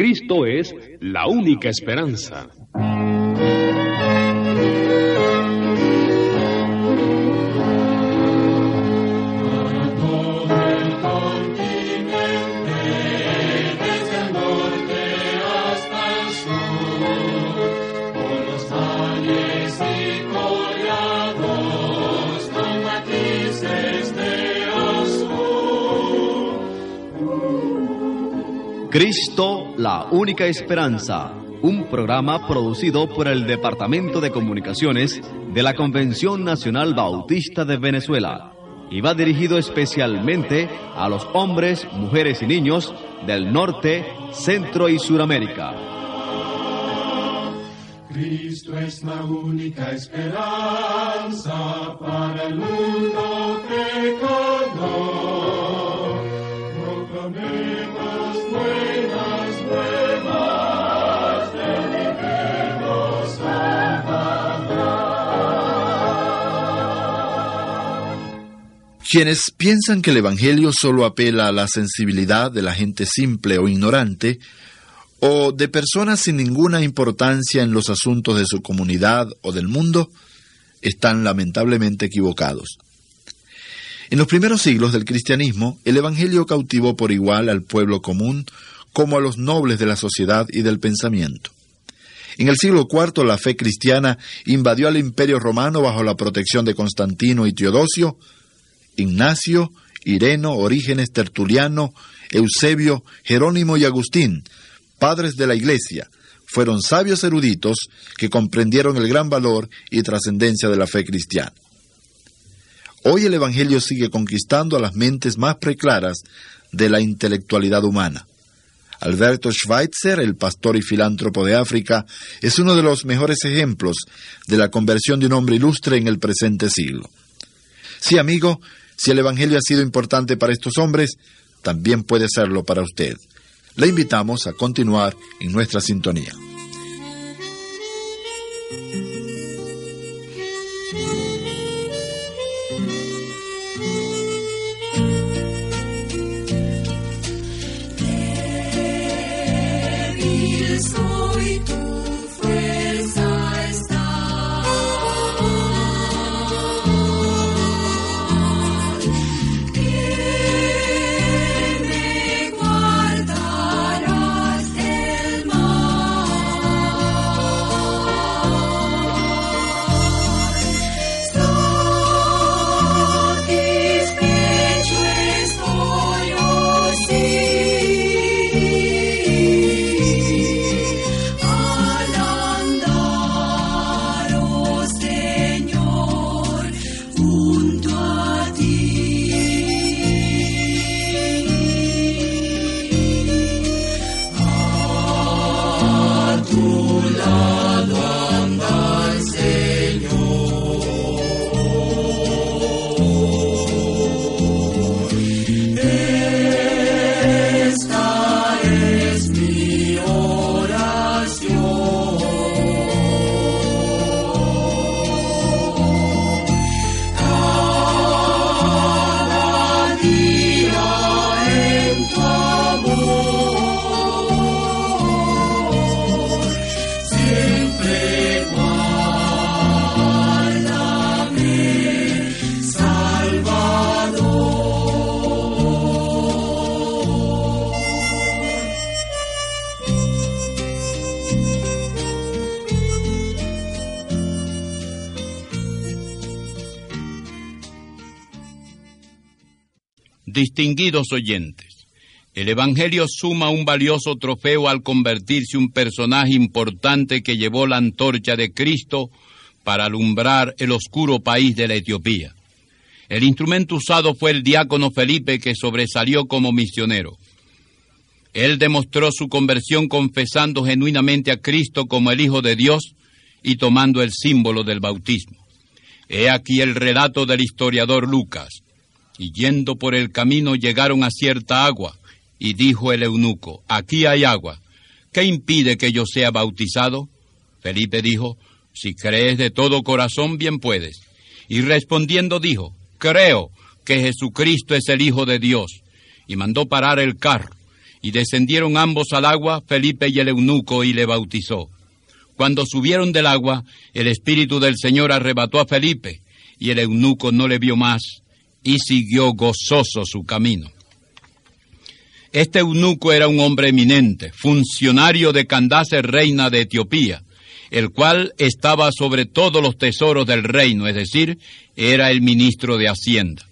Cristo es la única esperanza. Cristo, la única esperanza. Un programa producido por el Departamento de Comunicaciones de la Convención Nacional Bautista de Venezuela y va dirigido especialmente a los hombres, mujeres y niños del norte, centro y suramérica. Cristo es la única esperanza para el mundo Quienes piensan que el Evangelio solo apela a la sensibilidad de la gente simple o ignorante, o de personas sin ninguna importancia en los asuntos de su comunidad o del mundo, están lamentablemente equivocados. En los primeros siglos del cristianismo, el Evangelio cautivó por igual al pueblo común como a los nobles de la sociedad y del pensamiento. En el siglo IV la fe cristiana invadió al imperio romano bajo la protección de Constantino y Teodosio, Ignacio, Ireno, Orígenes, Tertuliano, Eusebio, Jerónimo y Agustín, padres de la Iglesia, fueron sabios eruditos que comprendieron el gran valor y trascendencia de la fe cristiana. Hoy el Evangelio sigue conquistando a las mentes más preclaras de la intelectualidad humana. Alberto Schweitzer, el pastor y filántropo de África, es uno de los mejores ejemplos de la conversión de un hombre ilustre en el presente siglo. Sí, amigo, si el Evangelio ha sido importante para estos hombres, también puede serlo para usted. Le invitamos a continuar en nuestra sintonía. Distinguidos oyentes, el Evangelio suma un valioso trofeo al convertirse un personaje importante que llevó la antorcha de Cristo para alumbrar el oscuro país de la Etiopía. El instrumento usado fue el diácono Felipe que sobresalió como misionero. Él demostró su conversión confesando genuinamente a Cristo como el Hijo de Dios y tomando el símbolo del bautismo. He aquí el relato del historiador Lucas. Y yendo por el camino llegaron a cierta agua, y dijo el eunuco, aquí hay agua, ¿qué impide que yo sea bautizado? Felipe dijo, si crees de todo corazón, bien puedes. Y respondiendo dijo, creo que Jesucristo es el Hijo de Dios. Y mandó parar el carro. Y descendieron ambos al agua, Felipe y el eunuco, y le bautizó. Cuando subieron del agua, el Espíritu del Señor arrebató a Felipe, y el eunuco no le vio más, y siguió gozoso su camino. Este eunuco era un hombre eminente, funcionario de Candace, reina de Etiopía, el cual estaba sobre todos los tesoros del reino, es decir, era el ministro de Hacienda.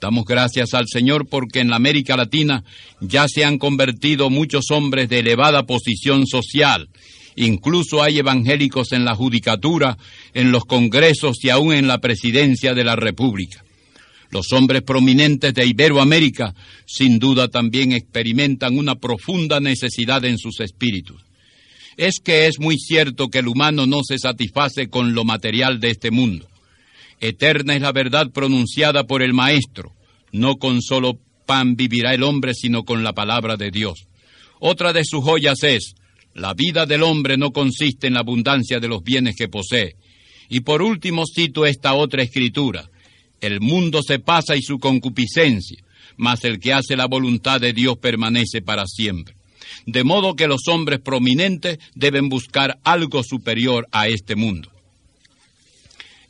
Damos gracias al Señor porque en la América Latina ya se han convertido muchos hombres de elevada posición social. Incluso hay evangélicos en la judicatura, en los congresos y aún en la presidencia de la República. Los hombres prominentes de Iberoamérica sin duda también experimentan una profunda necesidad en sus espíritus. Es que es muy cierto que el humano no se satisface con lo material de este mundo. Eterna es la verdad pronunciada por el Maestro. No con solo pan vivirá el hombre, sino con la palabra de Dios. Otra de sus joyas es, la vida del hombre no consiste en la abundancia de los bienes que posee. Y por último cito esta otra escritura. El mundo se pasa y su concupiscencia, mas el que hace la voluntad de Dios permanece para siempre. De modo que los hombres prominentes deben buscar algo superior a este mundo.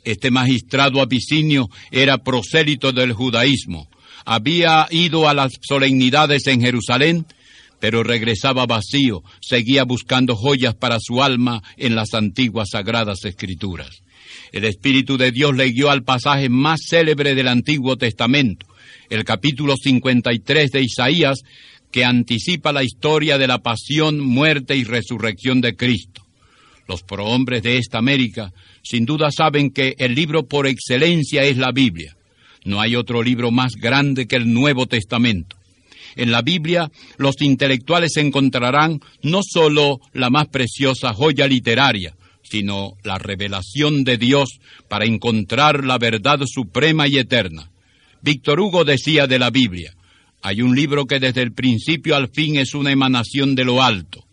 Este magistrado abisinio era prosélito del judaísmo. Había ido a las solemnidades en Jerusalén, pero regresaba vacío, seguía buscando joyas para su alma en las antiguas sagradas escrituras. El Espíritu de Dios le guió al pasaje más célebre del Antiguo Testamento, el capítulo 53 de Isaías, que anticipa la historia de la pasión, muerte y resurrección de Cristo. Los prohombres de esta América sin duda saben que el libro por excelencia es la Biblia. No hay otro libro más grande que el Nuevo Testamento. En la Biblia los intelectuales encontrarán no sólo la más preciosa joya literaria, sino la revelación de Dios para encontrar la verdad suprema y eterna. Víctor Hugo decía de la Biblia, hay un libro que desde el principio al fin es una emanación de lo alto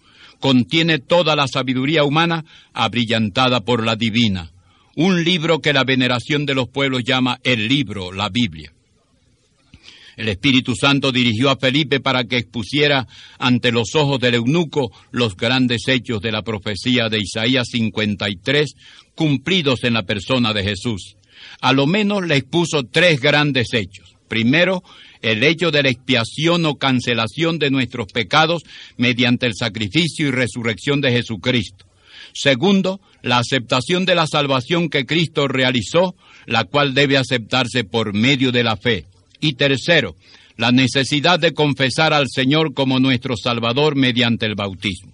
contiene toda la sabiduría humana abrillantada por la divina. Un libro que la veneración de los pueblos llama el libro, la Biblia. El Espíritu Santo dirigió a Felipe para que expusiera ante los ojos del eunuco los grandes hechos de la profecía de Isaías 53 cumplidos en la persona de Jesús. A lo menos le expuso tres grandes hechos. Primero, el hecho de la expiación o cancelación de nuestros pecados mediante el sacrificio y resurrección de Jesucristo. Segundo, la aceptación de la salvación que Cristo realizó, la cual debe aceptarse por medio de la fe. Y tercero, la necesidad de confesar al Señor como nuestro Salvador mediante el bautismo.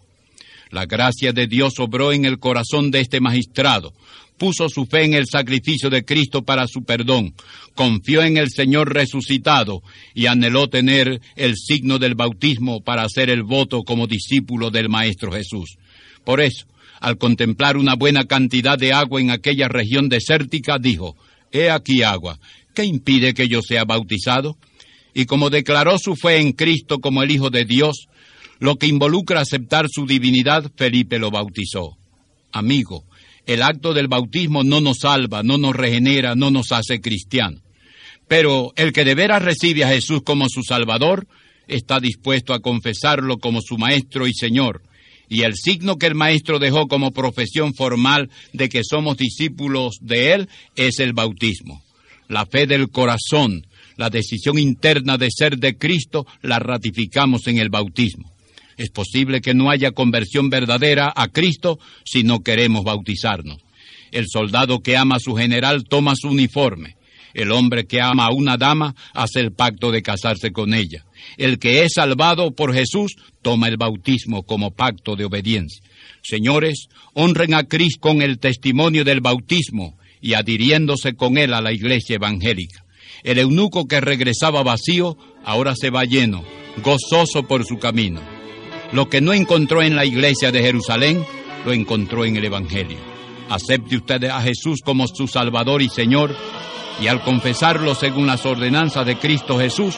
La gracia de Dios obró en el corazón de este magistrado, puso su fe en el sacrificio de Cristo para su perdón, confió en el Señor resucitado y anheló tener el signo del bautismo para hacer el voto como discípulo del Maestro Jesús. Por eso, al contemplar una buena cantidad de agua en aquella región desértica, dijo, He aquí agua, ¿qué impide que yo sea bautizado? Y como declaró su fe en Cristo como el Hijo de Dios, lo que involucra aceptar su divinidad, Felipe lo bautizó. Amigo, el acto del bautismo no nos salva, no nos regenera, no nos hace cristianos. Pero el que de veras recibe a Jesús como su Salvador, está dispuesto a confesarlo como su Maestro y Señor. Y el signo que el Maestro dejó como profesión formal de que somos discípulos de Él es el bautismo. La fe del corazón, la decisión interna de ser de Cristo, la ratificamos en el bautismo. Es posible que no haya conversión verdadera a Cristo si no queremos bautizarnos. El soldado que ama a su general toma su uniforme. El hombre que ama a una dama hace el pacto de casarse con ella. El que es salvado por Jesús toma el bautismo como pacto de obediencia. Señores, honren a Cristo con el testimonio del bautismo y adhiriéndose con él a la iglesia evangélica. El eunuco que regresaba vacío ahora se va lleno, gozoso por su camino. Lo que no encontró en la iglesia de Jerusalén, lo encontró en el Evangelio. Acepte usted a Jesús como su Salvador y Señor, y al confesarlo según las ordenanzas de Cristo Jesús,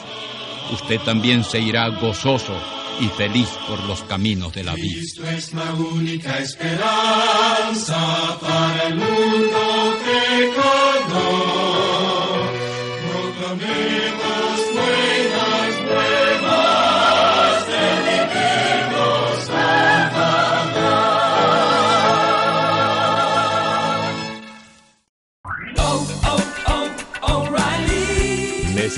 usted también se irá gozoso y feliz por los caminos de la vida. Cristo es la única esperanza para el mundo pecador.